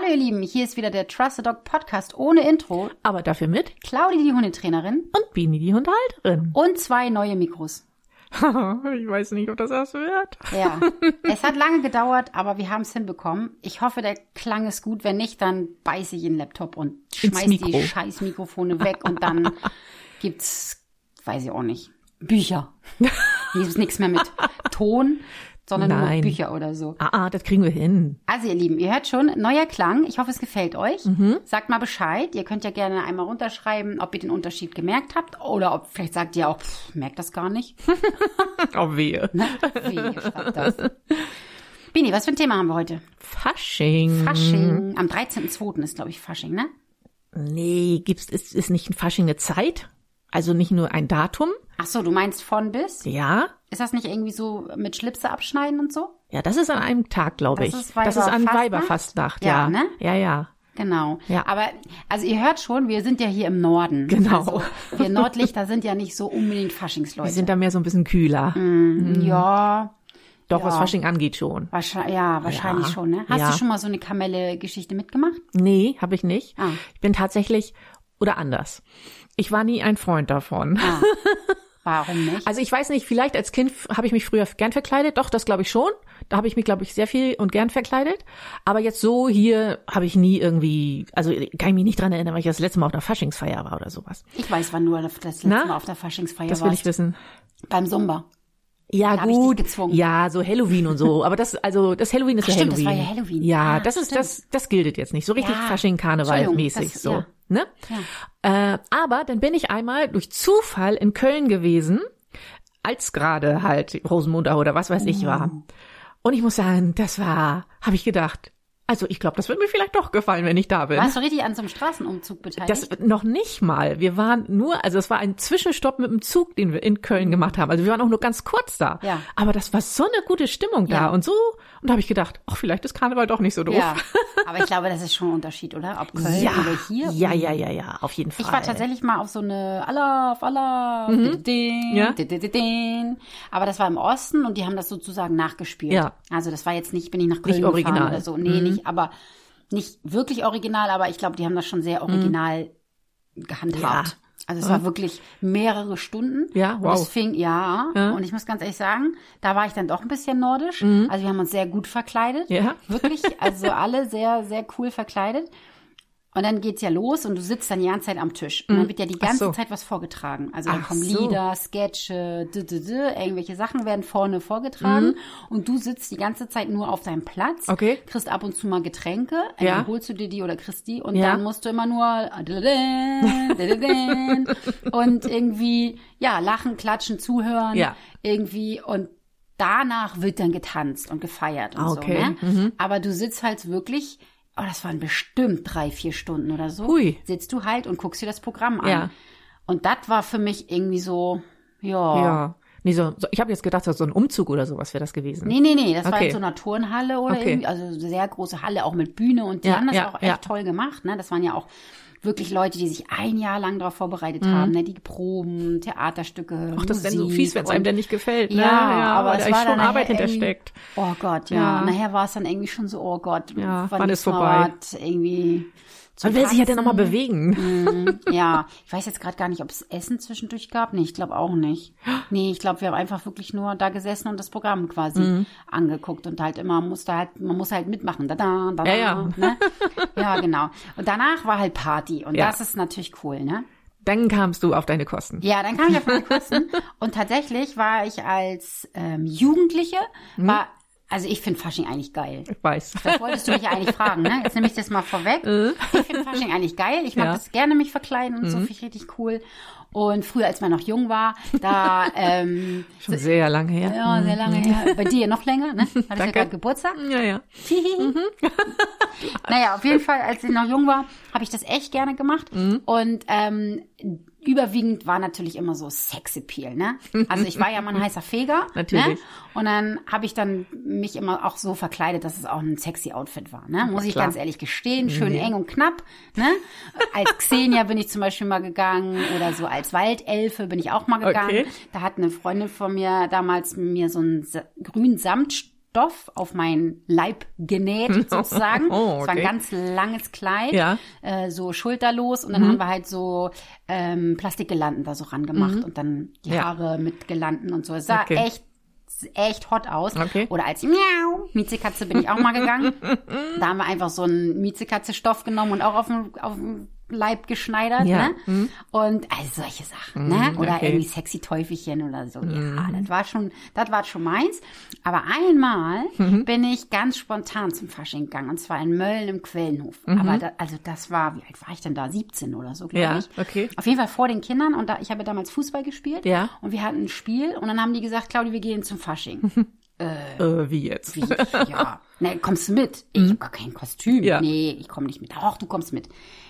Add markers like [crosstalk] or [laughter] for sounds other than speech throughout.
Hallo ihr Lieben, hier ist wieder der Trust the Dog Podcast ohne Intro. Aber dafür mit Claudi, die Hundetrainerin. Und Bini, die Hundehalterin. [laughs] Und zwei neue Mikros. ich weiß nicht, ob das was wird. Ja, [laughs] es hat lange gedauert, aber wir haben es hinbekommen. Ich hoffe, der Klang ist gut. Wenn nicht, dann beiße ich in den Laptop und schmeiß die scheiß Mikrofone weg und dann [laughs] gibt's, weiß ich auch nicht, Bücher. Hier ist nichts mehr mit Ton sondern Nein. nur Bücher oder so. Ah, ah, das kriegen wir hin. Also ihr Lieben, ihr hört schon, neuer Klang. Ich hoffe, es gefällt euch. Mhm. Sagt mal Bescheid. Ihr könnt ja gerne einmal runterschreiben, ob ihr den Unterschied gemerkt habt oder ob vielleicht sagt ihr auch, pff, merkt das gar nicht. oh wehe. Ne? Wehe, schreibt das. Bini, was für ein Thema haben wir heute? Fasching. Fasching. Am 13.02. ist, glaube ich, Fasching, ne? Nee, gibt's, ist, ist nicht ein Fasching eine Zeit? Also nicht nur ein Datum? Ach so, du meinst von bis? Ja. Ist das nicht irgendwie so mit Schlipse abschneiden und so? Ja, das ist an einem Tag, glaube ich. Ist das ist an Weiberfastnacht, ja. Ja, ne? ja. ja. Genau. Ja. Aber also ihr hört schon, wir sind ja hier im Norden. Genau. Also, wir Nordlichter sind ja nicht so unbedingt Faschingsleute. Wir sind da mehr so ein bisschen kühler. Mm. Ja. Doch, ja. was Fasching angeht schon. Wahrscheinlich, ja, wahrscheinlich ja. schon, ne? Hast ja. du schon mal so eine Kamelle-Geschichte mitgemacht? Nee, habe ich nicht. Ah. Ich bin tatsächlich, oder anders. Ich war nie ein Freund davon. Ah. [laughs] Warum nicht? Also ich weiß nicht, vielleicht als Kind habe ich mich früher gern verkleidet. Doch, das glaube ich schon. Da habe ich mich, glaube ich, sehr viel und gern verkleidet. Aber jetzt so hier habe ich nie irgendwie, also kann ich mich nicht dran erinnern, weil ich das letzte Mal auf einer Faschingsfeier war oder sowas. Ich weiß, wann du das letzte Na? Mal auf der Faschingsfeier warst. Das will ich wissen. Beim Zumba. Ja, da gut. Ja, so Halloween und so. [laughs] Aber das, also, das Halloween ist Ach, ja stimmt, Halloween. Das war ja Halloween. Ja, ah, das ist, das, das gilt jetzt nicht. So richtig ja. Fasching, Karneval mäßig, so. Ja. Ne? Ja. Äh, aber dann bin ich einmal durch Zufall in Köln gewesen, als gerade halt Rosenmunder oder was weiß ich war. Oh. Und ich muss sagen, das war, habe ich gedacht, also ich glaube, das wird mir vielleicht doch gefallen, wenn ich da bin. Warst du richtig an so einem Straßenumzug beteiligt? Das noch nicht mal. Wir waren nur, also es war ein Zwischenstopp mit dem Zug, den wir in Köln gemacht haben. Also wir waren auch nur ganz kurz da. Ja. Aber das war so eine gute Stimmung da ja. und so. Und da habe ich gedacht, ach, vielleicht ist Karneval doch nicht so doof. Ja. [laughs] Aber ich glaube, das ist schon ein Unterschied, oder? Ob Köln ja. oder hier. Ja, ja, ja, ja, auf jeden Fall. Ich war tatsächlich mal auf so eine Allah, auf Allah, mhm. ja. aber das war im Osten und die haben das sozusagen nachgespielt. Ja. Also das war jetzt nicht, bin ich nach Köln nicht original. oder so. Nee, mhm. Nicht, aber nicht wirklich original, aber ich glaube, die haben das schon sehr original mhm. gehandhabt. Ja. Also es war wirklich mehrere Stunden. Ja, wow. Und es fing, ja, ja, Und ich muss ganz ehrlich sagen, da war ich dann doch ein bisschen nordisch. Mhm. Also wir haben uns sehr gut verkleidet. Ja. Wirklich. Also [laughs] alle sehr, sehr cool verkleidet. Und dann geht's ja los und du sitzt dann die ganze Zeit am Tisch. Und dann mhm. wird ja die ganze so. Zeit was vorgetragen. Also dann Ach kommen so. Lieder, Sketche, d -d -d, irgendwelche Sachen werden vorne vorgetragen. Mhm. Und du sitzt die ganze Zeit nur auf deinem Platz. Okay. Kriegst ab und zu mal Getränke. Ja. holst du dir die oder kriegst die. Und ja. dann musst du immer nur [laughs] und irgendwie, ja, lachen, klatschen, zuhören. Ja. Irgendwie und danach wird dann getanzt und gefeiert und okay. so. Ne? Mhm. Aber du sitzt halt wirklich oh, das waren bestimmt drei, vier Stunden oder so. Hui. Sitzt du halt und guckst dir das Programm an. Ja. Und das war für mich irgendwie so, ja. Ja. Nee, so, so ich habe jetzt gedacht, so ein Umzug oder sowas wäre das gewesen. Nee, nee, nee, das okay. war in so einer Turnhalle oder okay. irgendwie, also sehr große Halle, auch mit Bühne und die ja, haben das ja, auch echt ja. toll gemacht, ne? Das waren ja auch wirklich Leute, die sich ein Jahr lang darauf vorbereitet mhm. haben, ne? die Proben, Theaterstücke, Ach, das ist so fies, wenn es einem denn nicht gefällt. Ne? Ja, ja, aber es war schon Arbeit hintersteckt. Oh Gott, ja. ja. Nachher war es dann irgendwie schon so, oh Gott, ja, wann ist vorbei? Irgendwie man will sich ja dann nochmal bewegen. Mm, ja, [laughs] ich weiß jetzt gerade gar nicht, ob es Essen zwischendurch gab. Nee, ich glaube auch nicht. [gasps] Nee, ich glaube, wir haben einfach wirklich nur da gesessen und das Programm quasi mm. angeguckt und halt immer musste halt, man muss halt mitmachen. Da, da, da, ja, ja. Ne? ja, genau. Und danach war halt Party und ja. das ist natürlich cool, ne? Dann kamst du auf deine Kosten. Ja, dann kam ich auf meine [laughs] Kosten. und tatsächlich war ich als ähm, Jugendliche, mhm. war also ich finde Fasching eigentlich geil. Ich weiß. Das wolltest du mich ja eigentlich fragen, ne? Jetzt nehme ich das mal vorweg. Äh. ich finde Fasching eigentlich geil. Ich mag ja. das gerne mich verkleiden und mhm. so finde ich richtig cool. Und früher, als man noch jung war, da [laughs] ähm, schon sehr lange her. Ja, sehr lange mhm. her. Bei dir noch länger, ne? Hattest ja gerade Geburtstag? Ja, ja. mhm. [laughs] naja, auf jeden Fall, als ich noch jung war, habe ich das echt gerne gemacht. Mhm. Und ähm, überwiegend war natürlich immer so Sexappeal, ne? Also ich war ja mal ein heißer Feger. [laughs] natürlich. Ne? Und dann habe ich dann mich immer auch so verkleidet, dass es auch ein sexy Outfit war, ne? Muss ich Klar. ganz ehrlich gestehen. Schön nee. eng und knapp, ne? Als Xenia bin ich zum Beispiel mal gegangen oder so als Waldelfe bin ich auch mal gegangen. Okay. Da hat eine Freundin von mir damals mir so einen grünen Samt Stoff auf meinen Leib genäht, [laughs] sozusagen. oh, okay. Es war ein ganz langes Kleid, ja. äh, so schulterlos. Und dann mhm. haben wir halt so ähm, Plastikgelanden da so rangemacht mhm. und dann die Haare ja. mit Gelanden und so. Es sah okay. echt echt hot aus. Okay. Oder als Miau, Miezekatze bin ich auch mal gegangen. [laughs] da haben wir einfach so einen Miezekatze-Stoff genommen und auch auf dem, auf dem Leib geschneidert, ja. ne? Mhm. Und also solche Sachen, ne? mhm, ne? Oder okay. irgendwie sexy Teufelchen oder so. Mhm. Ja, das war schon, das war schon meins. Aber einmal mhm. bin ich ganz spontan zum Fasching gegangen und zwar in Mölln im Quellenhof. Mhm. Aber da, also das war, wie alt war ich denn da? 17 oder so, glaube ja, ich. okay. Auf jeden Fall vor den Kindern und da, ich habe damals Fußball gespielt. Ja. Und wir hatten ein Spiel und dann haben die gesagt, Claudia, wir gehen zum Fasching. [laughs] Äh, äh, wie jetzt? Wie? Ja. [laughs] Ne, kommst du mit? Ich mhm. habe gar kein Kostüm. Ja. Nee, ich komme nicht mit. Ach, du kommst mit.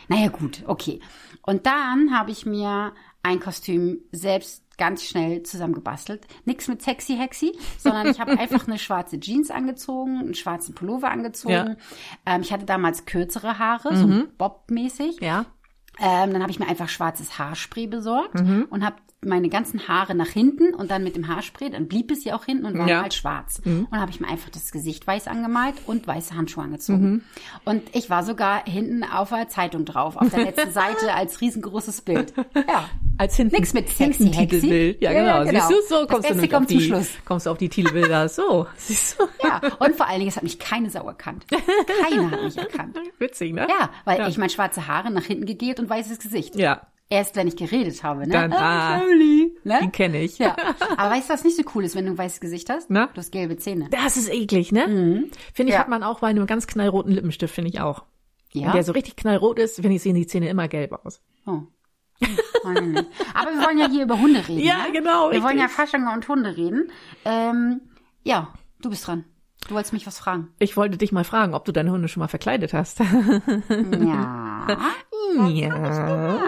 Naja, gut, okay. Und dann habe ich mir ein Kostüm selbst ganz schnell zusammengebastelt. Nix mit sexy hexy, sondern ich habe [laughs] einfach eine schwarze Jeans angezogen, einen schwarzen Pullover angezogen. Ja. Ähm, ich hatte damals kürzere Haare, mhm. so Bob-mäßig. Ja. Ähm, dann habe ich mir einfach schwarzes Haarspray besorgt mhm. und habe meine ganzen Haare nach hinten und dann mit dem Haarspray, dann blieb es ja auch hinten und war ja. halt schwarz. Mhm. Und habe ich mir einfach das Gesicht weiß angemalt und weiße Handschuhe angezogen. Mhm. Und ich war sogar hinten auf der Zeitung drauf, auf der letzten Seite [laughs] als riesengroßes Bild. Ja. Als hinten, Nix mit sexy Titelbild. Ja, genau. Ja, genau. Siehst du, so kommst du kommt auf die, Schluss. kommst du auf die Titelbilder. So, siehst du. Ja, [laughs] und vor allen Dingen, es hat mich keine Sau erkannt. Keiner hat mich erkannt. Witzig, ne? Ja, weil ja. ich mein schwarze Haare nach hinten gegelt und weißes Gesicht. Ja. Erst wenn ich geredet habe, ne? Dann, ah, Family, ne? Die kenne ich. Ja. Aber weißt du, was nicht so cool ist, wenn du ein weißes Gesicht hast? Na? Du hast gelbe Zähne. Das ist eklig, ne? Mhm. Finde ich, ja. hat man auch bei einem ganz knallroten Lippenstift, finde ich auch. Ja. Wenn der so richtig knallrot ist, finde ich, sehen die Zähne immer gelb aus. Oh. Aber wir wollen ja hier über Hunde reden. Ja, ne? genau. Wir richtig. wollen ja Fasching und Hunde reden. Ähm, ja, du bist dran. Du wolltest mich was fragen. Ich wollte dich mal fragen, ob du deine Hunde schon mal verkleidet hast. Ja. [laughs] ja.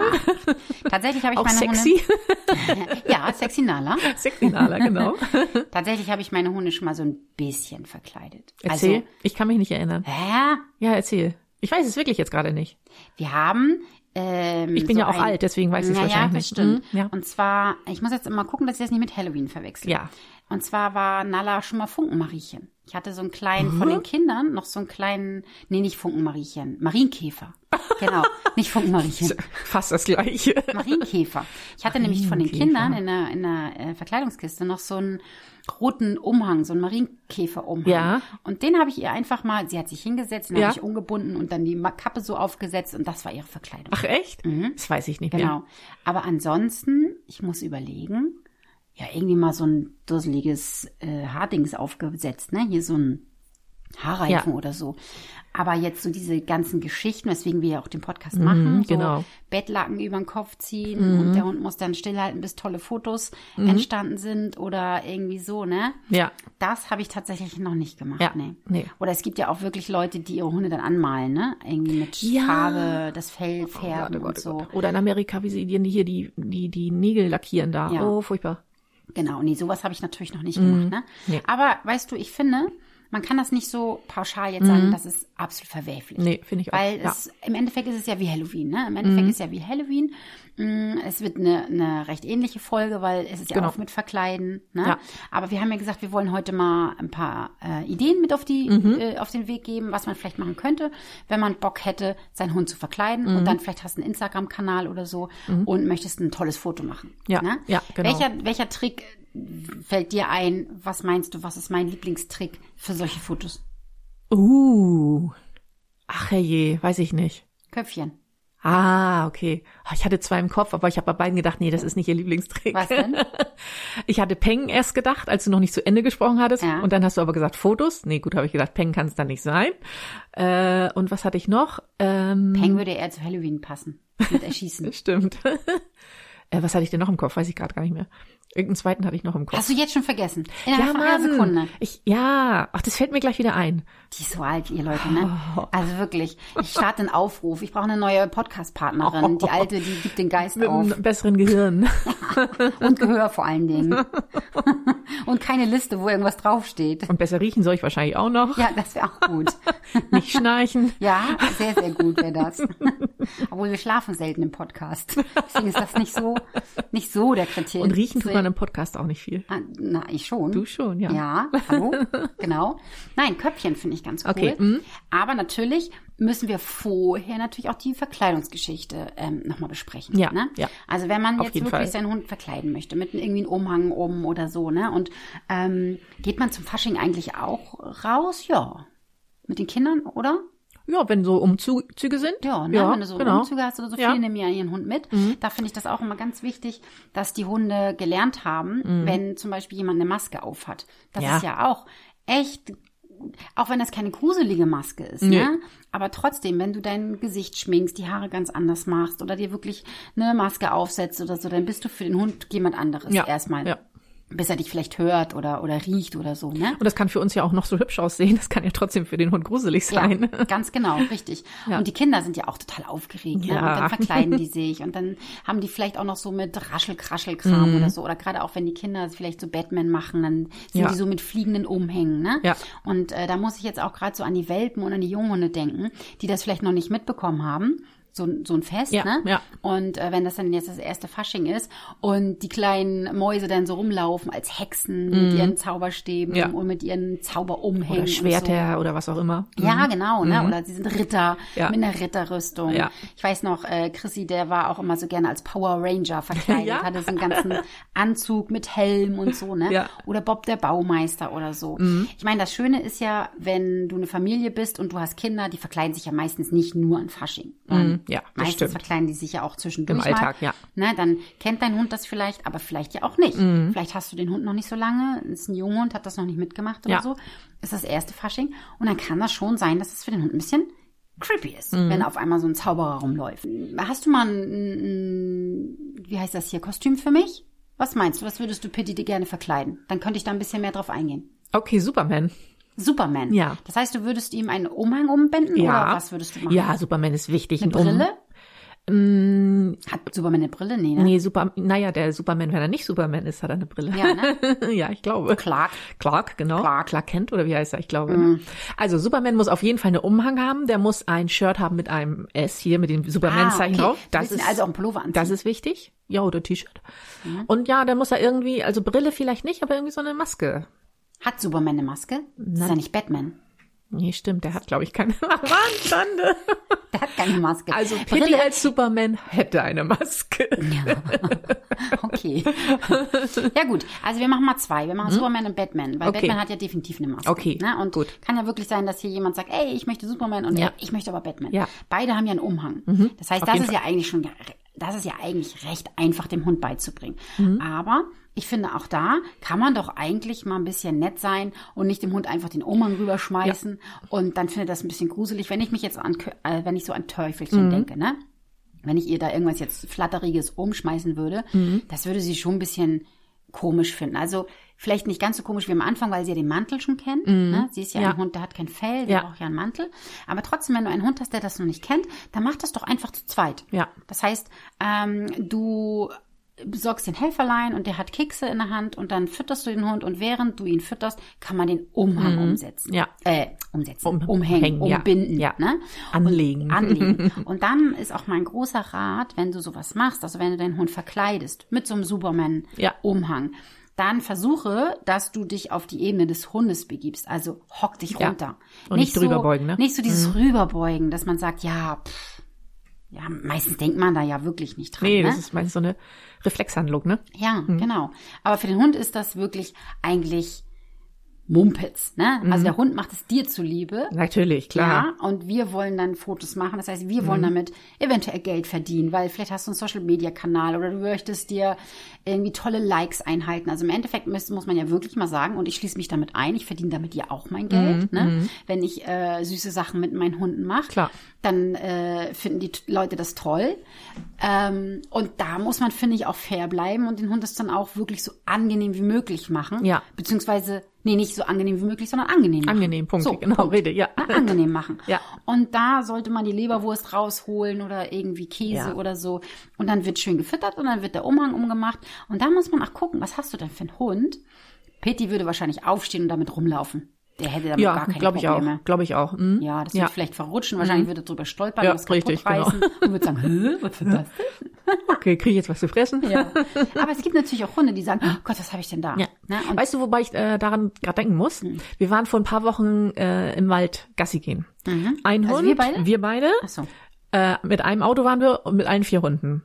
Tatsächlich habe ich Auch meine sexy? Hunde. [laughs] ja, sexy Nala. Sexy Nala, genau. [laughs] Tatsächlich habe ich meine Hunde schon mal so ein bisschen verkleidet. Erzähl. Also, ich kann mich nicht erinnern. Hä? Ja, erzähl. Ich weiß es wirklich jetzt gerade nicht. Wir haben ähm, ich bin so ja auch ein, alt, deswegen weiß ich es ja, wahrscheinlich ja, nicht. Stimmt. Mhm, ja. Und zwar, ich muss jetzt immer gucken, dass ich das nicht mit Halloween verwechsel. Ja. Und zwar war Nala schon mal Funkenmariechen. Ich hatte so einen kleinen, mhm. von den Kindern, noch so einen kleinen, nee, nicht Funkenmariechen, Marienkäfer. Genau, nicht Funkenmariechen. [laughs] Fast das gleiche. Marienkäfer. Ich hatte nämlich von den Kindern in der, in der äh, Verkleidungskiste noch so einen roten Umhang, so einen Marienkäfer-Umhang. Ja. Und den habe ich ihr einfach mal, sie hat sich hingesetzt, den ja. habe ich umgebunden und dann die Kappe so aufgesetzt und das war ihre Verkleidung. Ach echt? Mhm. Das weiß ich nicht genau. mehr. Genau. Aber ansonsten, ich muss überlegen, ja, irgendwie mal so ein dusseliges äh, Haardings aufgesetzt, ne? Hier so ein Haarreifen ja. oder so. Aber jetzt so diese ganzen Geschichten, weswegen wir ja auch den Podcast mhm, machen, so genau. Bettlaken über den Kopf ziehen mhm. und der Hund muss dann stillhalten, bis tolle Fotos mhm. entstanden sind oder irgendwie so, ne? Ja. Das habe ich tatsächlich noch nicht gemacht, ja. nee. nee. Oder es gibt ja auch wirklich Leute, die ihre Hunde dann anmalen, ne? Irgendwie mit ja. Farbe, das Fell färben oh, Gott, oh Gott, und so. Oder in Amerika, wie sie hier die, die, die Nägel lackieren da. Ja. Oh, furchtbar. Genau, nee, sowas habe ich natürlich noch nicht gemacht. Mhm. Ne? Nee. Aber weißt du, ich finde, man kann das nicht so pauschal jetzt sagen, mhm. das ist absolut verwerflich. Nee, finde ich auch. Weil ja. es, im Endeffekt ist es ja wie Halloween, ne? Im Endeffekt mhm. ist es ja wie Halloween. Mm, es wird eine, eine recht ähnliche Folge, weil es ist ja genau. auch mit Verkleiden. Ne? Ja. Aber wir haben ja gesagt, wir wollen heute mal ein paar äh, Ideen mit auf die mhm. äh, auf den Weg geben, was man vielleicht machen könnte, wenn man Bock hätte, seinen Hund zu verkleiden mhm. und dann vielleicht hast du einen Instagram-Kanal oder so mhm. und möchtest ein tolles Foto machen. Ja, ne? ja genau. Welcher, welcher Trick fällt dir ein? Was meinst du, was ist mein Lieblingstrick für solche Fotos? Uh, ach je, weiß ich nicht. Köpfchen. Ah, okay. Ah, ich hatte zwei im Kopf, aber ich habe bei beiden gedacht, nee, das ist nicht ihr Lieblingstrick. Was denn? [laughs] Ich hatte Peng erst gedacht, als du noch nicht zu Ende gesprochen hattest. Ja. Und dann hast du aber gesagt Fotos. Nee, gut, habe ich gedacht, Peng kann es dann nicht sein. Äh, und was hatte ich noch? Ähm, Peng würde eher zu Halloween passen. Mit Erschießen. [laughs] Stimmt. Äh, was hatte ich denn noch im Kopf? Weiß ich gerade gar nicht mehr. Irgendeinen zweiten hatte ich noch im Kopf. Hast du jetzt schon vergessen? Innerhalb ja, einer Sekunde. Ich, ja, ach, das fällt mir gleich wieder ein. Die ist so alt, ihr Leute, ne? Oh. Also wirklich. Ich starte einen Aufruf. Ich brauche eine neue Podcast-Partnerin. Oh. Die alte, die gibt den Geist Mit auf. Einem besseren Gehirn. [laughs] Und Gehör vor allen Dingen. [laughs] Und keine Liste, wo irgendwas draufsteht. Und besser riechen soll ich wahrscheinlich auch noch. Ja, das wäre auch gut. [laughs] Nicht schnarchen. Ja, sehr, sehr gut wäre das. Obwohl wir schlafen selten im Podcast. Deswegen ist das nicht so, [laughs] nicht so der Kriterium. Und riechen tut man im Podcast auch nicht viel. Ah, na, ich schon. Du schon, ja. Ja, hallo, [laughs] genau. Nein, Köpfchen finde ich ganz cool. Okay. Mhm. Aber natürlich müssen wir vorher natürlich auch die Verkleidungsgeschichte ähm, nochmal besprechen. Ja, ne? ja. Also wenn man Auf jetzt wirklich Fall. seinen Hund verkleiden möchte, mit irgendwie einem Umhang um oder so, ne? Und ähm, geht man zum Fasching eigentlich auch raus? Ja. Mit den Kindern, oder? Ja, wenn so Umzüge sind. Ja, ne? Ja, wenn du so genau. Umzüge hast oder so, Ja. Mhm. viele nehmen ja ihren Hund mit. Da finde ich das auch immer ganz wichtig, dass die Hunde gelernt haben, wenn zum Beispiel jemand eine Maske aufhat. Das Mhm. Ja. ist ja auch echt, auch wenn das keine gruselige Maske ist, Nee. ne? Aber trotzdem, wenn du dein Gesicht schminkst, die Haare ganz anders machst oder dir wirklich eine Maske aufsetzt oder so, dann bist du für den Hund jemand anderes Ja, erstmal. ja. Bis er dich vielleicht hört oder, oder riecht oder so, ne? Und das kann für uns ja auch noch so hübsch aussehen. Das kann ja trotzdem für den Hund gruselig sein. Ja, ganz genau, richtig. Ja. Und die Kinder sind ja auch total aufgeregt. Ne? Ja. Und dann verkleiden die sich und dann haben die vielleicht auch noch so mit Raschel-Kraschel-Kram Mhm. oder so. Oder gerade auch, wenn die Kinder vielleicht so Batman machen, dann sind Ja. die so mit fliegenden Umhängen. Ne? Ja. Und äh, da muss ich jetzt auch gerade so an die Welpen und an die Junghunde denken, die das vielleicht noch nicht mitbekommen haben. So, so ein Fest, Ja, ne? ja. Und äh, wenn das dann jetzt das erste Fasching ist und die kleinen Mäuse dann so rumlaufen als Hexen mit ihren Zauberstäben Mhm. Ja. und mit ihren Zauberumhängen. Oder und so. Schwerter oder was auch immer. Ja, genau, ne? Oder sie sind Ritter Ja. mit einer Ritterrüstung. Ja. Ich weiß noch, äh, Chrissy, der war auch immer so gerne als Power Ranger verkleidet, [laughs] Ja. hatte so einen ganzen Anzug mit Helm und so, ne? Ja. Oder Bob der Baumeister oder so. Ich meine, das Schöne ist ja, wenn du eine Familie bist und du hast Kinder, die verkleiden sich ja meistens nicht nur an Fasching. Mhm, ja, Meistens stimmt. verkleiden die sich ja auch zwischendurch Im Alltag, mal. ja. Ne, dann kennt dein Hund das vielleicht, aber vielleicht ja auch nicht. Mhm. Vielleicht hast du den Hund noch nicht so lange, ist ein Junghund, hat das noch nicht mitgemacht oder Ja. so. Ist das erste Fasching. Und dann kann das schon sein, dass es für den Hund ein bisschen creepy ist, Mhm. wenn auf einmal so ein Zauberer rumläuft. Hast du mal ein, ein, wie heißt das hier, Kostüm für mich? Was meinst du? Was würdest du Pitti dir gerne verkleiden? Dann könnte ich da ein bisschen mehr drauf eingehen. Okay, Superman. Superman. Ja. Das heißt, du würdest ihm einen Umhang umbinden Ja. oder was würdest du machen? Ja, Superman ist wichtig. Eine Ein Um- Brille? Mm, Hat Superman eine Brille? Nee, ne? nee, Super, naja, der Superman, wenn er nicht Superman ist, hat er eine Brille. Ja, ne? [laughs] ja, ich glaube. Clark. Clark, genau. Clark. Clark Kent oder wie heißt er, ich glaube. ne? Also Superman muss auf jeden Fall einen Umhang haben. Der muss ein Shirt haben mit einem S hier, mit dem Superman-Zeichen Ah, okay. drauf. Das ist, also auch einen Pullover anziehen. das ist wichtig. Ja, oder T-Shirt. Und ja, dann muss er irgendwie, also Brille vielleicht nicht, aber irgendwie so eine Maske. Hat Superman eine Maske? Das ist ja nicht Batman. Nee, stimmt, der hat, glaube ich, keine. [laughs] Schande. Der hat keine Maske. Also Pitti als Superman hätte eine Maske. [laughs] Okay. ja gut, also wir machen mal zwei. Wir machen Superman und Batman, weil Mhm. Okay. Batman hat ja definitiv eine Maske. Okay, Ne? Und gut. kann ja wirklich sein, dass hier jemand sagt, ey, ich möchte Superman und Ja. ey, ich möchte aber Batman. Ja. Mhm. Beide haben ja einen Umhang. Das heißt, auf das ist ja eigentlich schon, das ist ja eigentlich recht einfach, dem Hund beizubringen. Mhm. Aber ich finde auch da kann man doch eigentlich mal ein bisschen nett sein und nicht dem Hund einfach den Umhang rüberschmeißen. Und dann finde ich das ein bisschen gruselig, wenn ich mich jetzt an, äh, wenn ich so an Teufelchen Mhm. denke, ne? wenn ich ihr da irgendwas jetzt Flatteriges umschmeißen würde, Mhm. das würde sie schon ein bisschen komisch finden. Also vielleicht nicht ganz so komisch wie am Anfang, weil sie ja den Mantel schon kennt. Ne? Sie ist ja. Ja. ein Hund, der hat kein Fell, der Ja. braucht ja einen Mantel. Aber trotzdem, wenn du einen Hund hast, der das noch nicht kennt, dann mach das doch einfach zu zweit. Ja. Das heißt, ähm, du besorgst den Helferlein und der hat Kekse in der Hand und dann fütterst du den Hund und während du ihn fütterst, kann man den Umhang umsetzen. Mhm. Ja. Äh, umsetzen. Um- umhängen, ja. umbinden. Ja. Ne? Anlegen. Und, anlegen. [laughs] Und dann ist auch mein großer Rat, wenn du sowas machst, also wenn du deinen Hund verkleidest mit so einem Ja. Superman-Umhang, dann versuche, dass du dich auf die Ebene des Hundes begibst. Also hock dich Ja. runter. Und nicht drüber so, beugen, ne? Nicht so dieses Rüberbeugen, dass man sagt, ja, pff, ja, meistens denkt man da ja wirklich nicht dran. Nee, ne? das ist meistens so eine Reflexhandlung, ne? Ja, genau. Aber für den Hund ist das wirklich eigentlich Mumpitz. Ne? Mhm. Also der Hund macht es dir zuliebe. Natürlich, klar. Ja, und wir wollen dann Fotos machen. Das heißt, wir Mhm. wollen damit eventuell Geld verdienen, weil vielleicht hast du einen Social-Media-Kanal oder du möchtest dir irgendwie tolle Likes einhalten. Also im Endeffekt muss, muss man ja wirklich mal sagen, und ich schließe mich damit ein, ich verdiene damit ja auch mein Geld. Ne? Wenn ich äh, süße Sachen mit meinen Hunden mache, Mhm. Klar. dann äh, finden die Leute das toll. Ähm, und da muss man, finde ich, auch fair bleiben und den Hund das dann auch wirklich so angenehm wie möglich machen. Ja. Beziehungsweise, nee, nicht so angenehm wie möglich, sondern angenehm machen. Angenehm, Punkt. So, genau, Punkt. Rede, ja. [laughs] Angenehm machen. Ja. Und da sollte man die Leberwurst rausholen oder irgendwie Käse Ja. oder so. Und dann wird schön gefüttert und dann wird der Umhang umgemacht. Und da muss man auch gucken, was hast du denn für einen Hund? Pitti würde wahrscheinlich aufstehen und damit rumlaufen. Der hätte damit ja, gar keine glaub Probleme. auch, glaube ich auch. Hm? Ja, das Ja. wird vielleicht verrutschen. Wahrscheinlich würde er drüber stolpern, Ja, das kaputt richtig, genau. reißen und würde sagen, [laughs] Hä, was für das [laughs] Okay, kriege ich jetzt was zu fressen? denn? Ja. Aber es gibt natürlich auch Hunde, die sagen, oh Gott, was habe ich denn da? Ja. Ne? Und weißt du, wobei ich äh, daran gerade denken muss? Wir waren vor ein paar Wochen äh, im Wald Gassi gehen. Ein Also Hund, wir beide? wir beide. ach so. Äh, mit einem Auto waren wir und mit allen vier Hunden.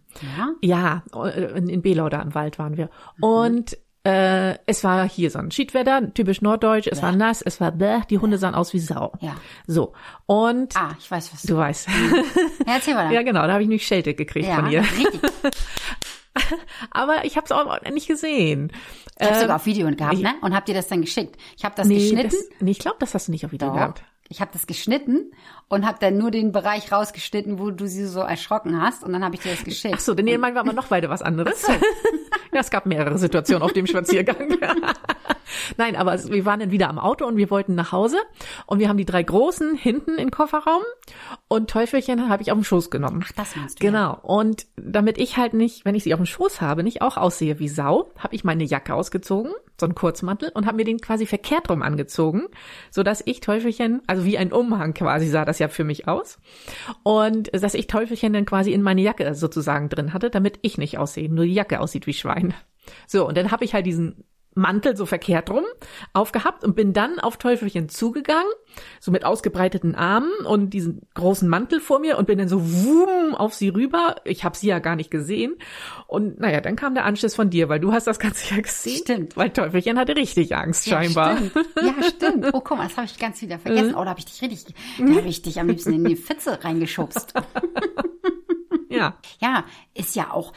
Ja. Ja, äh, in, in Belau da im Wald waren wir. Und äh, es war hier so ein Schiedwetter, typisch norddeutsch, es war nass, es war bäh, die Hunde sahen aus wie Sau. Ja. So, und Ah, ich weiß was. du weißt. Ja, erzähl mal. ja, genau, da habe ich nämlich Schelte gekriegt ja von ihr. richtig. [laughs] Aber ich habe es auch nicht gesehen. Ich habe Ähm, sogar auf Video gehabt, ne? Und habt ihr das dann geschickt? Ich habe das nee, geschnitten. das, nee, ich glaube, das hast du nicht auf Video Doch. gehabt. Ich habe das geschnitten und habe dann nur den Bereich rausgeschnitten, wo du sie so erschrocken hast. Und dann habe ich dir das geschickt. Ach so, denn ihr meint war aber noch weiter was anderes. ja, es gab mehrere Situationen auf dem Spaziergang. [laughs] Nein, aber wir waren dann wieder am Auto und wir wollten nach Hause und wir haben die drei großen hinten im Kofferraum und Teufelchen habe ich auf den Schoß genommen. Ach, das meinst du. Ja. Genau. Und damit ich halt nicht, wenn ich sie auf dem Schoß habe, nicht auch aussehe wie Sau, habe ich meine Jacke ausgezogen, so einen Kurzmantel und habe mir den quasi verkehrt rum angezogen, so dass ich Teufelchen, also wie ein Umhang quasi sah das ja für mich aus. Und dass ich Teufelchen dann quasi in meine Jacke sozusagen drin hatte, damit ich nicht aussehe, nur die Jacke aussieht wie Schwein. So, und dann habe ich halt diesen Mantel so verkehrt rum aufgehabt und bin dann auf Teufelchen zugegangen, so mit ausgebreiteten Armen und diesen großen Mantel vor mir und bin dann so wum auf sie rüber. Ich habe sie ja gar nicht gesehen. Und naja, dann kam der Anschluss von dir, weil du hast das Ganze ja gesehen. Stimmt. Weil Teufelchen hatte richtig Angst scheinbar. Ja, stimmt. Ja, stimmt. Oh, guck mal, das habe ich ganz wieder vergessen. Oh, da habe ich dich richtig, da habe ich dich am liebsten in die Pfütze reingeschubst. [laughs] Ja. Ja, ist ja auch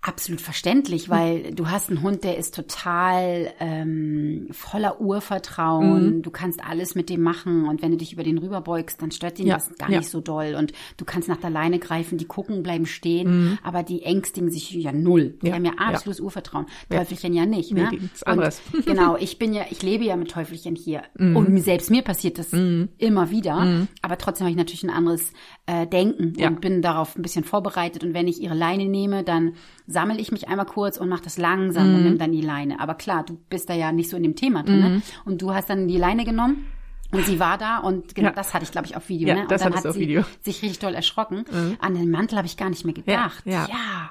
absolut verständlich, weil du hast einen Hund, der ist total ähm, voller Urvertrauen. Du kannst alles mit dem machen und wenn du dich über den rüberbeugst, dann stört ihn Ja, das gar ja. nicht so doll und du kannst nach der Leine greifen, die gucken, bleiben stehen, aber die ängstigen sich ja null. Die Ja, haben ja absolutes Urvertrauen. Teufelchen ja nicht. Nee, ne? anderes. Und [laughs] genau, ich bin ja, ich lebe ja mit Teufelchen hier und mir- selbst mir passiert das immer wieder, aber trotzdem habe ich natürlich ein anderes äh, Denken und bin darauf ein bisschen vorbereitet und wenn ich ihre Leine nehme, dann sammle ich mich einmal kurz und mache das langsam Mhm. und nehme dann die Leine. Aber klar, du bist da ja nicht so in dem Thema drin ne? und du hast dann die Leine genommen. Und sie war da und genau Ja. das hatte ich, glaube ich, auf Video. Ja, ne? Und das dann hat sie Video. sich richtig doll erschrocken. An den Mantel habe ich gar nicht mehr gedacht. ja. ja, ja,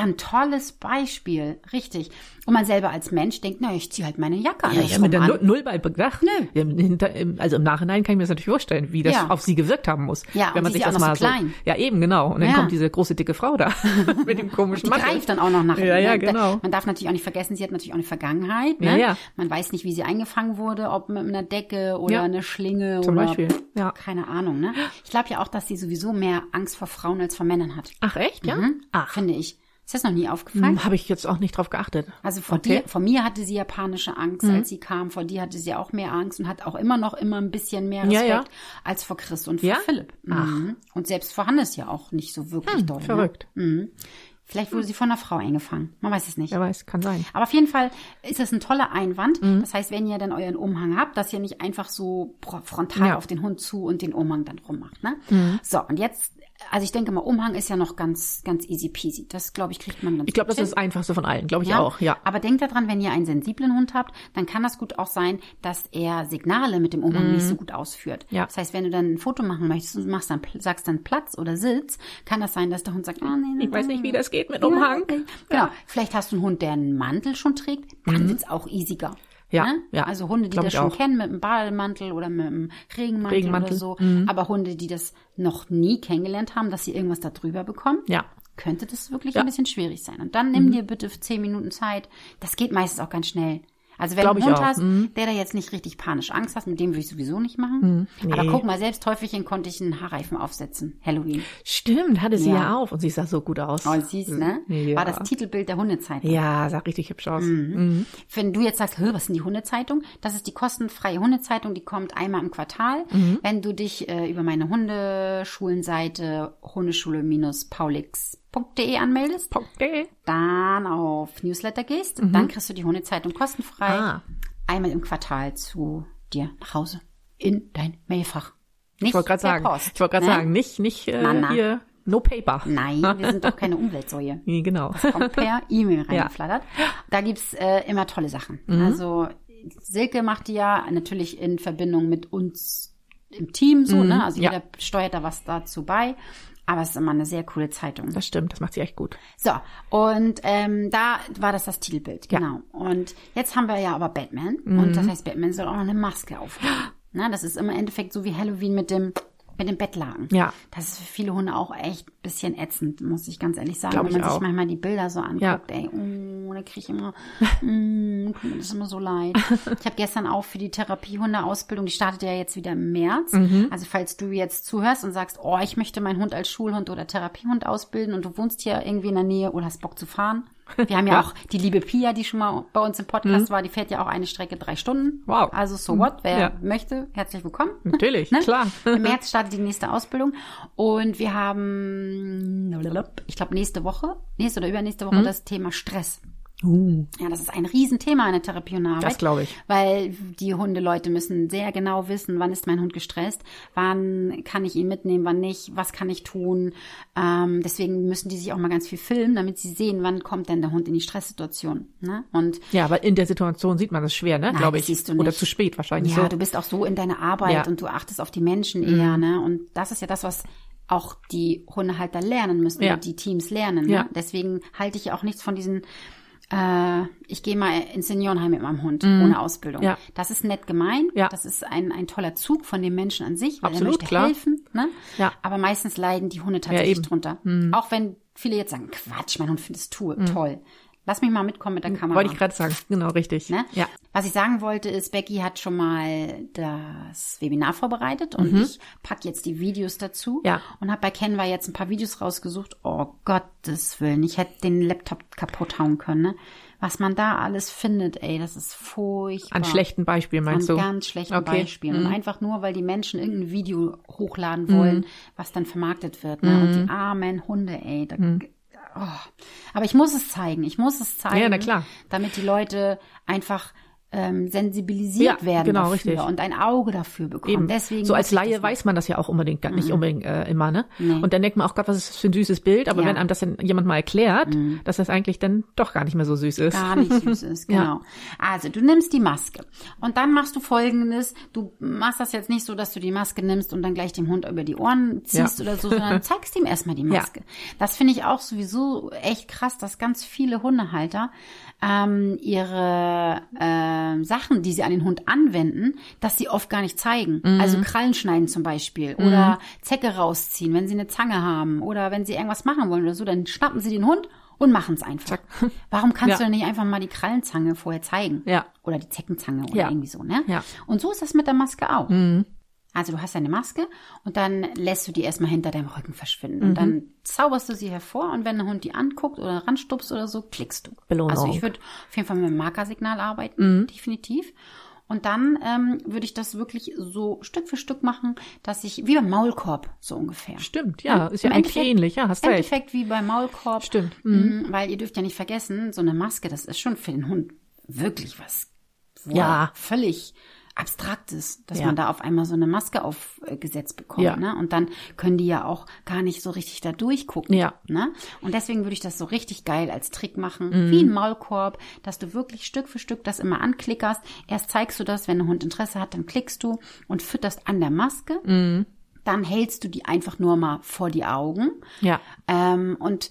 ein tolles Beispiel, richtig. Und man selber als Mensch denkt, na, ich ziehe halt meine Jacke an. Ja, ich ja, mit der rum Null. Null bei bedacht. Nö. Also im Nachhinein kann ich mir das natürlich vorstellen, wie das Ja. auf sie gewirkt haben muss. Ja, wenn man sie sich ja das auch mal so klein. Ja, eben, genau. Und dann Ja. kommt diese große, dicke Frau da [laughs] mit dem komischen Die Mantel. greift dann auch noch nach. Ja, ja, genau. Man darf natürlich auch nicht vergessen, sie hat natürlich auch eine Vergangenheit. Ja, Ne? ja. Man weiß nicht, wie sie eingefangen wurde, ob mit einer Decke oder Ja. einer Schlinge Zum oder Beispiel, ja. keine Ahnung. Ne? Ich glaube ja auch, dass sie sowieso mehr Angst vor Frauen als vor Männern hat. Ach, echt? Ja? Mhm. Ach, Finde ich. Ist das noch nie aufgefallen? hm, habe ich jetzt auch nicht drauf geachtet. Also vor Okay. Mhm. dir, vor mir hatte sie ja panische Angst, als sie kam. Vor dir hatte sie auch mehr Angst und hat auch immer noch immer ein bisschen mehr Ja, Respekt ja. als vor Chris und vor Ja? Philipp. Mhm. Und selbst vor Hannes ja auch nicht so wirklich doll. Ne? Verrückt. Vielleicht wurde sie von einer Frau eingefangen. Man weiß es nicht. Wer weiß, kann sein. Aber auf jeden Fall ist es ein toller Einwand. Mhm. Das heißt, wenn ihr dann euren Umhang habt, dass ihr nicht einfach so frontal Ja. Mhm. auf den Hund zu und den Umhang dann rummacht. Ne? So, und jetzt, also ich denke mal, Umhang ist ja noch ganz, ganz easy peasy. Das, glaube ich, kriegt man ganz Ich glaube, das ist das einfachste von allen, glaube ich auch, ja. Aber denkt daran, wenn ihr einen sensiblen Hund habt, dann kann das gut auch sein, dass er Signale mit dem Umhang nicht so gut ausführt. Mhm. Ja. Das heißt, wenn du dann ein Foto machen möchtest und machst dann, sagst dann Platz oder Sitz, kann das sein, dass der Hund sagt, ah, nee, nee, Ich weiß nicht, wie das geht mit ja, Umhang. okay. Genau. Vielleicht hast du einen Hund, der einen Mantel schon trägt, dann wird's auch easiger. Mhm. Ja, ne? ja. Also Hunde, die das schon auch. kennen mit einem Bademantel oder mit einem Regenmantel, Regenmantel. oder so. Mhm. Aber Hunde, die das noch nie kennengelernt haben, dass sie irgendwas da drüber bekommen, Ja. könnte das wirklich Ja. Mhm. ein bisschen schwierig sein. Und dann nimm dir bitte zehn Minuten Zeit. Das geht meistens auch ganz schnell. Also wenn Glaub du einen Hund hast, Mhm. der da jetzt nicht richtig panisch Angst hat, mit dem würde ich sowieso nicht machen. Nee. Aber guck mal, selbst Teufelchen konnte ich einen Haarreifen aufsetzen. Halloween. Stimmt, hatte sie ja, Ja. auf und sie sah so gut aus. Oh, siehst, ne? Ja. War das Titelbild der Hundezeitung. Ja, sah richtig hübsch aus. Mhm. Wenn du jetzt sagst, was sind die Hundezeitung? Das ist die kostenfreie Hundezeitung, die kommt einmal im Quartal. Mhm. Wenn du dich äh, über meine Hundeschulenseite hundeschule-paulix.de anmeldest, Okay. dann auf Newsletter gehst, dann kriegst du die Hundezeitung kostenfrei Mhm. Ah. einmal im Quartal zu dir nach Hause in dein Mailfach. Nicht Ich wollte gerade sagen, Post, ich wollte gerade ne? sagen, nicht, nicht äh, Na, na. hier, no paper. Nein, [laughs] wir sind doch keine Umweltsäue. Nee, genau. kommt per [laughs] E-Mail reingeflattert. Da gibt's äh, immer tolle Sachen. Mhm. Also Silke macht die ja natürlich in Verbindung mit uns im Team so, mhm, ne? Also jeder ja. steuert da was dazu bei. Aber es ist immer eine sehr coole Zeitung. Das stimmt, das macht sie echt gut. So, und ähm, da war das das Titelbild, genau. Ja. Und jetzt haben wir ja aber Batman. Mhm. Und das heißt, Batman soll auch noch eine Maske aufhaben. [gasps] Na, das ist immer im Endeffekt so wie Halloween mit dem mit dem Bettlaken. Ja. Das ist für viele Hunde auch echt ein bisschen ätzend, muss ich ganz ehrlich sagen. Glaub Wenn man sich manchmal die Bilder so anguckt, ja. ey, oh, da kriege ich immer, [laughs] mm, tut mir das immer so leid. Ich habe gestern auch für die Therapiehunde-Ausbildung, die startet ja jetzt wieder im März. Mhm. Also falls du jetzt zuhörst und sagst, oh, ich möchte meinen Hund als Schulhund oder Therapiehund ausbilden und du wohnst hier irgendwie in der Nähe oder hast Bock zu fahren, wir haben ja, auch die liebe Pia, die schon mal bei uns im Podcast mhm. war, die fährt ja auch eine Strecke drei Stunden. Wow. Also so what, wer ja. möchte, herzlich willkommen. Natürlich, ne? klar. Im März startet die nächste Ausbildung und wir haben, ich glaube nächste Woche, nächste oder übernächste Woche mhm. das Thema Stress. Uh. Ja, das ist ein Riesenthema in der Therapie und Arbeit. Das glaube ich. Weil die Hundeleute müssen sehr genau wissen, wann ist mein Hund gestresst, wann kann ich ihn mitnehmen, wann nicht, was kann ich tun. Ähm, deswegen müssen die sich auch mal ganz viel filmen, damit sie sehen, wann kommt denn der Hund in die Stresssituation. Ne? Und ja, aber in der Situation sieht man das schwer, ne? Glaube ich. Siehst du nicht. Oder zu spät wahrscheinlich. Ja, so. du bist auch so in deiner Arbeit ja. und du achtest auf die Menschen mhm. eher, ne? Und das ist ja das, was auch die Hundehalter lernen müssen, ja. die Teams lernen. Ne? Ja. Deswegen halte ich auch nichts von diesen äh, ich gehe mal ins Seniorenheim mit meinem Hund mm. ohne Ausbildung. Ja. Das ist nett gemeint. Ja. Das ist ein, ein toller Zug von dem Menschen an sich, weil Absolut, er möchte klar. helfen. Ne? Ja. Aber meistens leiden die Hunde tatsächlich ja, drunter. Mm. Auch wenn viele jetzt sagen, Quatsch, mein Hund findet es mm. toll. Lass mich mal mitkommen mit der Kamera. Wollte ich gerade sagen, genau, richtig. Ne? Ja. Was ich sagen wollte, ist, Becky hat schon mal das Webinar vorbereitet und mhm. ich pack jetzt die Videos dazu. Ja. Und habe bei Canva jetzt ein paar Videos rausgesucht. Oh Gottes Willen, ich hätte den Laptop kaputt hauen können. Ne? Was man da alles findet, ey, das ist furchtbar. An schlechten Beispielen meinst An du? An ganz schlechten okay. Beispielen. Mhm. Und einfach nur, weil die Menschen irgendein Video hochladen wollen, mhm. was dann vermarktet wird. Ne? Und die mhm. armen Hunde, ey, da, mhm. Oh. Aber ich muss es zeigen. Ich muss es zeigen, ja, damit die Leute einfach ähm, sensibilisiert ja, werden genau, dafür richtig. und ein Auge dafür bekommen. Eben. Deswegen so als Laie weiß man das ja auch unbedingt nicht mhm. unbedingt äh, immer, ne? Nee. Und dann denkt man auch Gott, was ist das für ein süßes Bild, aber ja. wenn einem das dann jemand mal erklärt, mhm. dass das eigentlich dann doch gar nicht mehr so süß ist. Gar nicht süß [laughs] ist, genau. Ja. Also du nimmst die Maske und dann machst du folgendes, du machst das jetzt nicht so, dass du die Maske nimmst und dann gleich dem Hund über die Ohren ziehst oder so, sondern [laughs] zeigst ihm erstmal die Maske. Das finde ich auch sowieso echt krass, dass ganz viele Hundehalter ähm, ihre äh, Sachen, die sie an den Hund anwenden, dass sie oft gar nicht zeigen. Mhm. Also Krallen schneiden zum Beispiel mhm. oder Zecke rausziehen, wenn sie eine Zange haben oder wenn sie irgendwas machen wollen oder so, dann schnappen sie den Hund und machen es einfach. Zack. [laughs] Warum kannst ja. du denn nicht einfach mal die Krallenzange vorher zeigen? Ja. Oder die Zeckenzange oder ja. irgendwie so, ne? Ja. Und so ist das mit der Maske auch. Mhm. Also du hast deine Maske und dann lässt du die erstmal hinter deinem Rücken verschwinden. Mhm. Und dann zauberst du sie hervor und wenn der Hund die anguckt oder ranstupst oder so, klickst du. Belohnung. Also ich würde auf jeden Fall mit dem Markersignal arbeiten, mhm. definitiv. Und dann ähm, würde ich das wirklich so Stück für Stück machen, dass ich, wie beim Maulkorb, so ungefähr. Stimmt, ja, ist ja eigentlich ähnlich, ja, hast recht. Im Endeffekt wie beim Maulkorb. Stimmt. Mhm. Weil ihr dürft ja nicht vergessen, so eine Maske, das ist schon für den Hund wirklich was. Ja. Völlig Abstraktes, dass ja. man da auf einmal so eine Maske aufgesetzt bekommt. Ja. Ne? Und dann können die ja auch gar nicht so richtig da durchgucken. Ja. Ne? Und deswegen würde ich das so richtig geil als Trick machen, mhm. wie ein Maulkorb, dass du wirklich Stück für Stück das immer anklickerst. Erst zeigst du das, wenn der Hund Interesse hat, dann klickst du und fütterst an der Maske. Mhm. Dann hältst du die einfach nur mal vor die Augen. Ja. Ähm, und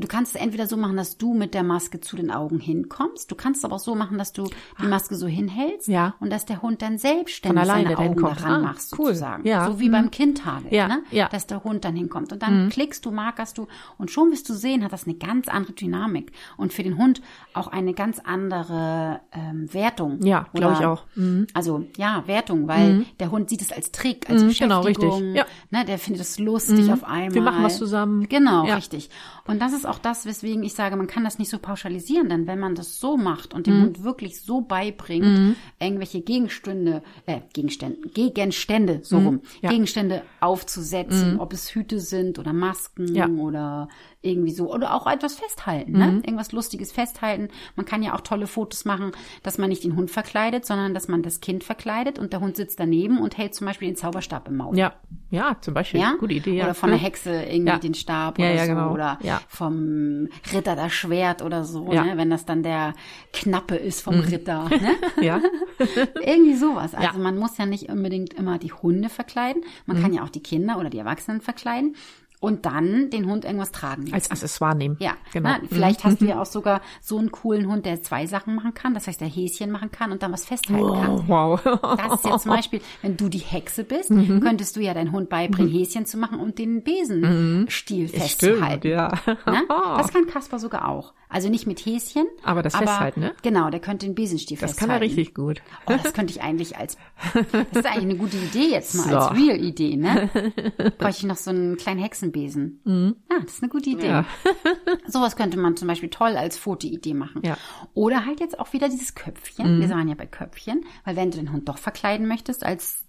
Du kannst es entweder so machen, dass du mit der Maske zu den Augen hinkommst. Du kannst es aber auch so machen, dass du die Maske so hinhältst ja. und dass der Hund dann selbstständig seine Augen kommt. daran ah, machst, cool. sozusagen. Ja. So wie mhm. beim Kindhagel, ja. Ne? Ja. dass der Hund dann hinkommt. Und dann mhm. klickst du, markerst du und schon wirst du sehen, hat das eine ganz andere Dynamik und für den Hund auch eine ganz andere ähm, Wertung. Ja, glaube ich auch. Mhm. Also ja, Wertung, weil mhm. der Hund sieht es als Trick, als mhm, Beschäftigung. Genau, richtig. Ja. Ne, der findet es lustig mhm. auf einmal. Wir machen was zusammen. Genau, richtig. Und das ist auch das, weswegen ich sage, man kann das nicht so pauschalisieren, denn wenn man das so macht und dem mhm. Hund wirklich so beibringt, mhm. irgendwelche Gegenstände, äh, Gegenstände, Gegenstände, so mhm. rum, ja. Gegenstände aufzusetzen, mhm. ob es Hüte sind oder Masken ja. oder irgendwie so oder auch etwas festhalten, ne? Mhm. Irgendwas Lustiges festhalten. Man kann ja auch tolle Fotos machen, dass man nicht den Hund verkleidet, sondern dass man das Kind verkleidet und der Hund sitzt daneben und hält zum Beispiel den Zauberstab im Maul. Ja. Ja, zum Beispiel. Ja? Gute Idee. Ja. Oder von der Hexe irgendwie ja. den Stab oder ja, so. Genau. Oder vom Ritter das Schwert oder so, ne? wenn das dann der Knappe ist vom mhm. Ritter. [laughs] Ne? ja. [laughs] irgendwie sowas. Also man muss ja nicht unbedingt immer die Hunde verkleiden. Man mhm. kann ja auch die Kinder oder die Erwachsenen verkleiden und dann den Hund irgendwas tragen lassen. Als Accessoire nehmen. Ja, genau. Na, vielleicht mhm. hast du ja auch sogar so einen coolen Hund, der zwei Sachen machen kann. Das heißt, der Häschen machen kann und dann was festhalten wow, kann. Wow. Das ist jetzt zum Beispiel, wenn du die Hexe bist, mhm. könntest du ja deinen Hund beibringen, mhm. Häschen zu machen und den Besenstiel mhm. festzuhalten. Stimmt, ja. Na? [laughs] Das kann Kasper sogar auch. Also nicht mit Häschen. Aber das aber, festhalten, ne? Genau, der könnte den Besenstiel das festhalten. Das kann er richtig gut. Oh, das könnte ich eigentlich als, [laughs] das ist eigentlich eine gute Idee jetzt mal, so. als Real-Idee, ne? [laughs] Bräuchte ich noch so einen kleinen Hexenbesen. Mhm. Ja, das ist eine gute Idee. Ja. [laughs] Sowas könnte man zum Beispiel toll als Fotoidee machen. Ja. Oder halt jetzt auch wieder dieses Köpfchen. Mhm. Wir waren ja bei Köpfchen, weil wenn du den Hund doch verkleiden möchtest als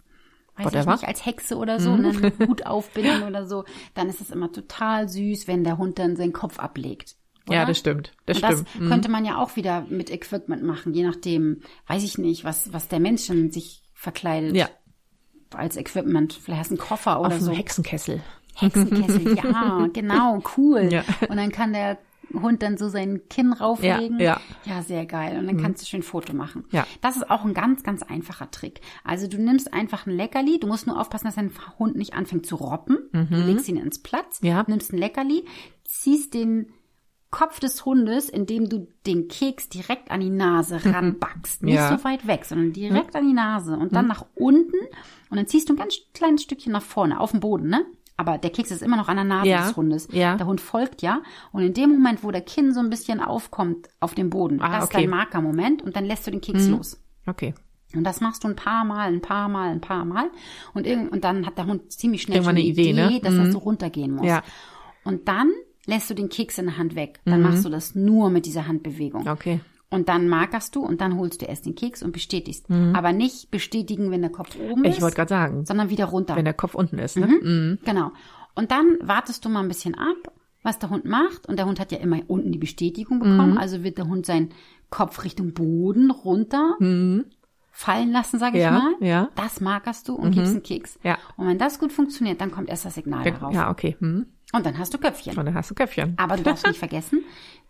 weiß Whatever. ich nicht, als Hexe oder so, mhm. einen [laughs] Hut aufbinden oder so, dann ist es immer total süß, wenn der Hund dann seinen Kopf ablegt. Oder? Ja, das stimmt. Das, das stimmt. Mhm. könnte man ja auch wieder mit Equipment machen, je nachdem, weiß ich nicht, was, was der Mensch sich verkleidet. Ja. Als Equipment. Vielleicht hast du einen Koffer oder Auf so. Hexenkessel. Hexenkessel, [laughs] ja, genau, cool. Ja. Und dann kann der Hund dann so sein Kinn rauflegen. Ja, ja. ja sehr geil. Und dann mhm. kannst du schön Foto machen. Ja. Das ist auch ein ganz, ganz einfacher Trick. Also du nimmst einfach ein Leckerli. Du musst nur aufpassen, dass dein Hund nicht anfängt zu robben. Mhm. Du legst ihn ins Platz, ja. nimmst ein Leckerli, ziehst den Kopf des Hundes, indem du den Keks direkt an die Nase mhm. ranbackst. Nicht ja. so weit weg, sondern direkt mhm. an die Nase und dann mhm. nach unten und dann ziehst du ein ganz kleines Stückchen nach vorne auf den Boden, ne? Aber der Keks ist immer noch an der Nase ja. des Hundes. Ja. Der Hund folgt ja. Und in dem Moment, wo der Kinn so ein bisschen aufkommt auf dem Boden, ah, das okay. ist dein Markermoment und dann lässt du den Keks mhm. los. Okay. Und das machst du ein paar Mal, ein paar Mal, ein paar Mal. Und, irgend, und dann hat der Hund ziemlich schnell Irgendwann schon eine Idee, Idee ne? dass mhm. das so runtergehen muss. Ja. Und dann lässt du den Keks in der Hand weg. Dann mhm. machst du das nur mit dieser Handbewegung. Okay. Und dann markerst du und dann holst du erst den Keks und bestätigst. Mhm. Aber nicht bestätigen, wenn der Kopf oben ist. Ich wollte gerade sagen. Sondern wieder runter. Wenn der Kopf unten ist, ne? Mhm. Mhm. Genau. Und dann wartest du mal ein bisschen ab, was der Hund macht. Und der Hund hat ja immer unten die Bestätigung bekommen. Mhm. Also wird der Hund seinen Kopf Richtung Boden runter mhm. fallen lassen, sage ich ja, mal. Ja. Das markerst du und gibst einen Keks. Ja. Und wenn das gut funktioniert, dann kommt erst das Signal darauf. Ja, okay. Mhm. Und dann hast du Köpfchen. Und dann hast du Köpfchen. Aber du darfst [laughs] nicht vergessen,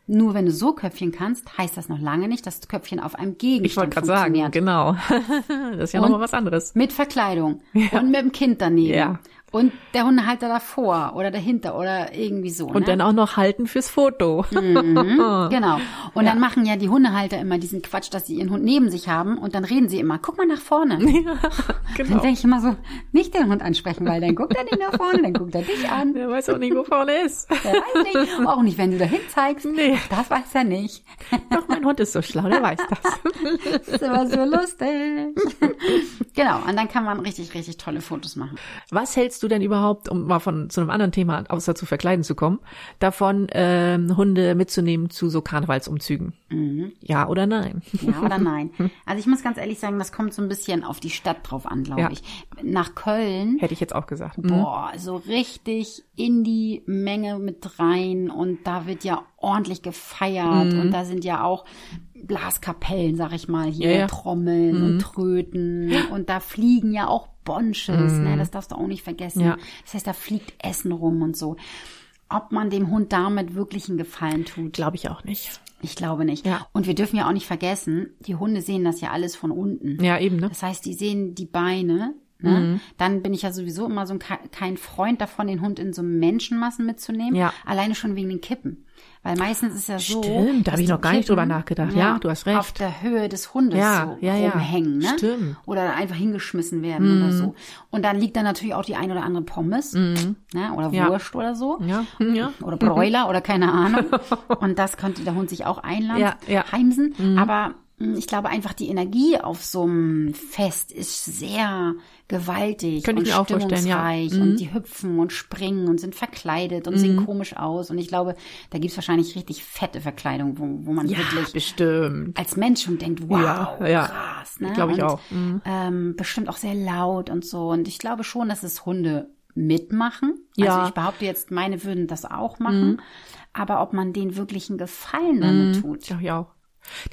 nur wenn du so Köpfchen kannst, heißt das noch lange nicht, dass das Köpfchen auf einem Gegenstand Ich wollte gerade sagen, genau. [laughs] Das ist ja nochmal was anderes. Mit Verkleidung [laughs] ja. und mit dem Kind daneben. Ja. Und der Hundehalter davor oder dahinter oder irgendwie so. Und ne? dann auch noch halten fürs Foto. Mhm, [laughs] genau. Und ja. dann machen ja die Hundehalter immer diesen Quatsch, dass sie ihren Hund neben sich haben und dann reden sie immer, guck mal nach vorne. [laughs] Ja, genau. Dann denke ich immer so, nicht den Hund ansprechen, weil dann guckt er nicht nach vorne, dann guckt er dich an. Der weiß auch nicht, wo vorne ist. [laughs] Der weiß nicht. Auch nicht, wenn du dahin zeigst. Nee. Das weiß er nicht. Doch, mein Hund ist so schlau, der weiß das. das ist immer so lustig. genau. Und dann kann man richtig, richtig tolle Fotos machen. Was hältst hältst du denn überhaupt, um mal von zu einem anderen Thema außer zu verkleiden zu kommen, davon ähm, Hunde mitzunehmen zu so Karnevalsumzügen? Mhm. Ja oder nein? Ja oder [laughs] nein? Also ich muss ganz ehrlich sagen, das kommt so ein bisschen auf die Stadt drauf an, glaube ja. ich. Nach Köln hätte ich jetzt auch gesagt. Mhm. Boah, so richtig in die Menge mit rein und da wird ja ordentlich gefeiert mhm. und da sind ja auch Blaskapellen, sag ich mal, hier ja, ja. Trommeln mhm. und Tröten und da fliegen ja auch Bonches, mhm. ne, das darfst du auch nicht vergessen. Ja. Das heißt, da fliegt Essen rum und so. Ob man dem Hund damit wirklich einen Gefallen tut, glaube ich auch nicht. Ich glaube nicht. Ja. Und wir dürfen ja auch nicht vergessen, die Hunde sehen das ja alles von unten. Ja, eben, ne? Das heißt, die sehen die Beine, Ne? Mhm. Dann bin ich ja sowieso immer so ein, kein Freund davon, den Hund in so Menschenmassen mitzunehmen. Ja. Alleine schon wegen den Kippen. Weil meistens ist ja so. Stimmt, da habe ich noch gar nicht drüber nachgedacht. Ja, ja, du hast recht. Auf der Höhe des Hundes ja, so ja, rumhängen, ja. ne? Stimmt. Oder einfach hingeschmissen werden mhm. oder so. Und dann liegt da natürlich auch die ein oder andere Pommes, mhm. ne? Oder Wurst oder so. Ja. ja. Oder Bräuler [laughs] oder keine Ahnung. [laughs] Und das könnte der Hund sich auch einladen, ja, ja. heimsen. Mhm. Aber hm, ich glaube einfach, die Energie auf so einem Fest ist sehr gewaltig Könnte und ich mir auch vorstellen, ja. und mhm. die hüpfen und springen und sind verkleidet und mhm. sehen komisch aus. Und ich glaube, da gibt's wahrscheinlich richtig fette Verkleidung, wo, wo man ja, wirklich bestimmt. als Mensch schon denkt, wow, ja, ja. krass. Ne? Glaube ich und, auch. Mhm. Ähm, bestimmt auch sehr laut und so. Und ich glaube schon, dass es Hunde mitmachen. Ja. Also ich behaupte jetzt, meine würden das auch machen. Mhm. Aber ob man denen wirklich einen Gefallen damit mhm. tut. Ja, ich auch.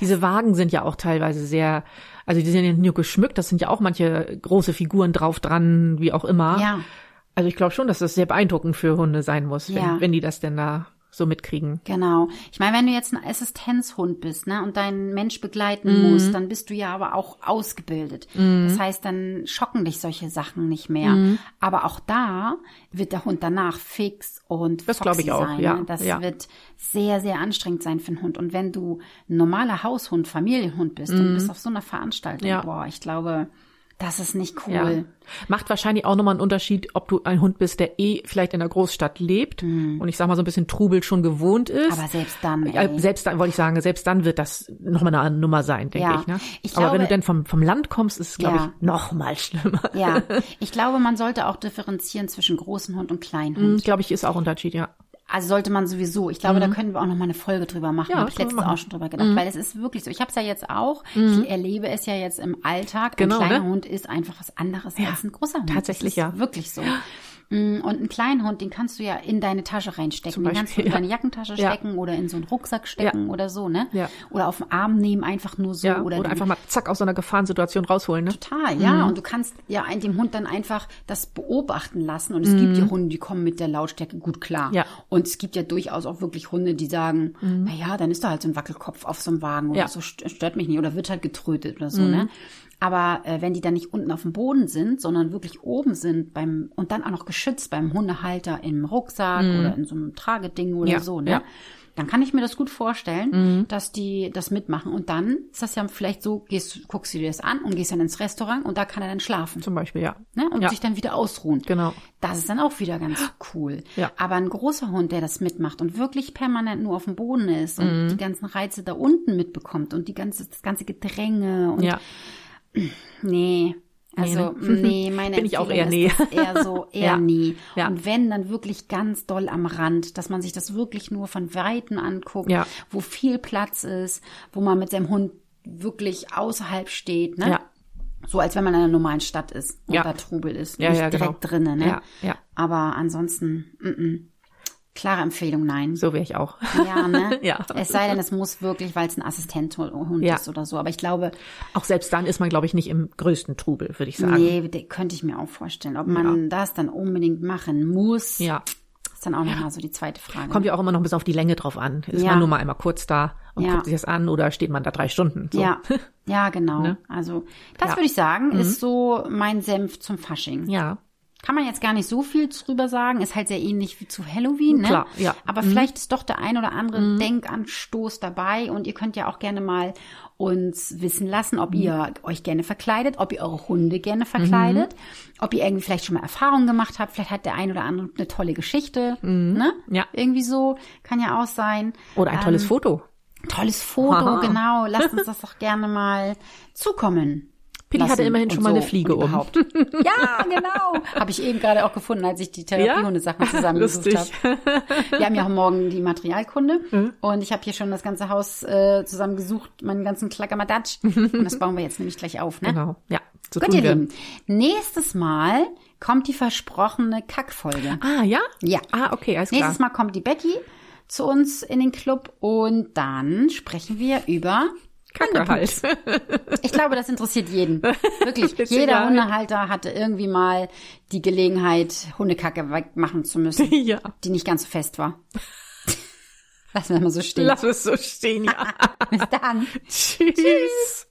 Diese Wagen sind ja auch teilweise sehr, also die sind ja nur geschmückt, das sind ja auch manche große Figuren drauf dran, wie auch immer. Ja. Also ich glaube schon, dass das sehr beeindruckend für Hunde sein muss, wenn, ja. wenn die das denn da so mitkriegen. Genau. Ich meine, wenn du jetzt ein Assistenzhund bist, ne, und deinen Mensch begleiten mhm. musst, dann bist du ja aber auch ausgebildet. Mhm. Das heißt, dann schocken dich solche Sachen nicht mehr. Mhm. Aber auch da wird der Hund danach fix und das glaube ich auch. Sein, ja. Ne? Das ja. wird sehr, sehr anstrengend sein für einen Hund. Und wenn du ein normaler Haushund, Familienhund bist und mhm. bist auf so einer Veranstaltung, ja. boah, ich glaube, das ist nicht cool. Ja. Macht wahrscheinlich auch nochmal einen Unterschied, ob du ein Hund bist, der eh vielleicht in der Großstadt lebt mhm. und ich sag mal so ein bisschen Trubel schon gewohnt ist. Aber selbst dann. Ey. Selbst dann, wollte ich sagen, selbst dann wird das nochmal eine Nummer sein, denke ja. ich. Ne? ich glaube, Aber wenn du dann vom, vom Land kommst, ist es, glaube ja. ich, nochmal schlimmer. Ja, [laughs] ich glaube, man sollte auch differenzieren zwischen großen Hund und kleinen Hund. Mhm, glaube ich, ist auch Unterschied, ja. Also sollte man sowieso. Ich glaube, mhm. da können wir auch noch mal eine Folge drüber machen. Ja, habe ich letztens auch schon drüber gedacht, mhm. weil es ist wirklich so. Ich habe es ja jetzt auch. Mhm. Ich erlebe es ja jetzt im Alltag. Genau, ein kleiner ne? Hund ist einfach was anderes ja, als ein großer Hund. Tatsächlich ja. Wirklich so. Mm, und einen kleinen Hund, den kannst du ja in deine Tasche reinstecken. Beispiel, den kannst du in ja. deine Jackentasche ja. stecken oder in so einen Rucksack stecken ja. oder so, ne? Ja. Oder auf den Arm nehmen, einfach nur so. Ja. Oder, oder einfach mal zack aus so einer Gefahrensituation rausholen, ne? Total, ja. Mhm. Und du kannst ja dem Hund dann einfach das beobachten lassen. Und es mhm. gibt ja Hunde, die kommen mit der Lautstärke gut klar. Ja. Und es gibt ja durchaus auch wirklich Hunde, die sagen, mhm. na ja, dann ist da halt so ein Wackelkopf auf so einem Wagen oder so, stört mich nicht. Oder wird halt getrötet oder so, mhm. ne? Aber äh, wenn die dann nicht unten auf dem Boden sind, sondern wirklich oben sind beim und dann auch noch geschützt beim Hundehalter im Rucksack mm. oder in so einem Trageding oder ja, so, ne? Ja. Dann kann ich mir das gut vorstellen, mm. dass die das mitmachen. Und dann ist das ja vielleicht so, gehst, guckst du dir das an und gehst dann ins Restaurant und da kann er dann schlafen. Zum Beispiel, ja. Ne? Und ja. sich dann wieder ausruhen. Genau. Das ist dann auch wieder ganz cool. Ja. Aber ein großer Hund, der das mitmacht und wirklich permanent nur auf dem Boden ist und mm. die ganzen Reize da unten mitbekommt und die ganze, das ganze Gedränge und ja Nee. Also, nee, ne? nee meine [laughs] Bin ich auch eher nee. eher so, [laughs] eher ja. nie. Ja. Und wenn, dann wirklich ganz doll am Rand, dass man sich das wirklich nur von Weitem anguckt, ja. wo viel Platz ist, wo man mit seinem Hund wirklich außerhalb steht, ne? Ja. So als wenn man in einer normalen Stadt ist und ja. da Trubel ist, ja, nicht ja, direkt genau. drinnen, ne? Ja, ja. Aber ansonsten, mm -mm. Klare Empfehlung, nein. So wäre ich auch. Ja, ne? [laughs] ja. Es sei denn, es muss wirklich, weil es ein Assistenthund ja. ist oder so. Aber ich glaube. Auch selbst dann ist man, glaube ich, nicht im größten Trubel, würde ich sagen. Nee, könnte ich mir auch vorstellen. Ob man ja. das dann unbedingt machen muss. Ja. Ist dann auch nochmal so die zweite Frage. Kommt ja auch immer noch bis auf die Länge drauf an. Ist ja. man nur mal einmal kurz da und guckt sich das an oder steht man da drei Stunden? So. Ja. [laughs] Ja, genau. Ne? Also, das würde ich sagen, mhm. ist so mein Senf zum Fasching. Ja. Kann man jetzt gar nicht so viel drüber sagen, ist halt sehr ähnlich wie zu Halloween, ne? Klar, ja. Aber mhm. vielleicht ist doch der ein oder andere mhm. Denkanstoß dabei und ihr könnt ja auch gerne mal uns wissen lassen, ob mhm. ihr euch gerne verkleidet, ob ihr eure Hunde gerne verkleidet, mhm. ob ihr irgendwie vielleicht schon mal Erfahrungen gemacht habt, vielleicht hat der ein oder andere eine tolle Geschichte, mhm. ne? Ja. Irgendwie so, kann ja auch sein. Oder ein tolles ähm, Foto. Tolles Foto, Aha. [laughs] genau. Lasst uns das doch gerne mal zukommen. Pili hatte immerhin schon mal so eine Fliege um. [laughs] Ja, genau. Habe ich eben gerade auch gefunden, als ich die Therapiehunde-Sachen ja? [laughs] zusammengesucht habe. Wir haben ja auch morgen die Materialkunde mhm. und ich habe hier schon das ganze Haus äh, zusammengesucht, meinen ganzen Klackamadatsch. und das bauen wir jetzt nämlich gleich auf, ne? Genau, ja. So Gut, ihr Lieben. Nächstes Mal kommt die versprochene Kackfolge. Ah, ja? Ja. Ah, okay, alles klar. Nächstes Mal kommt die Becky zu uns in den Club und dann sprechen wir über Kacke halt. [laughs] Ich glaube, das interessiert jeden. [laughs] Wirklich. Jeder. Hundehalter hatte irgendwie mal die Gelegenheit, Hundekacke wegmachen zu müssen. [laughs] Ja. Die nicht ganz so fest war. Lassen wir mal so stehen. Lass es so stehen, ja. Bis dann. Tschüss. Tschüss.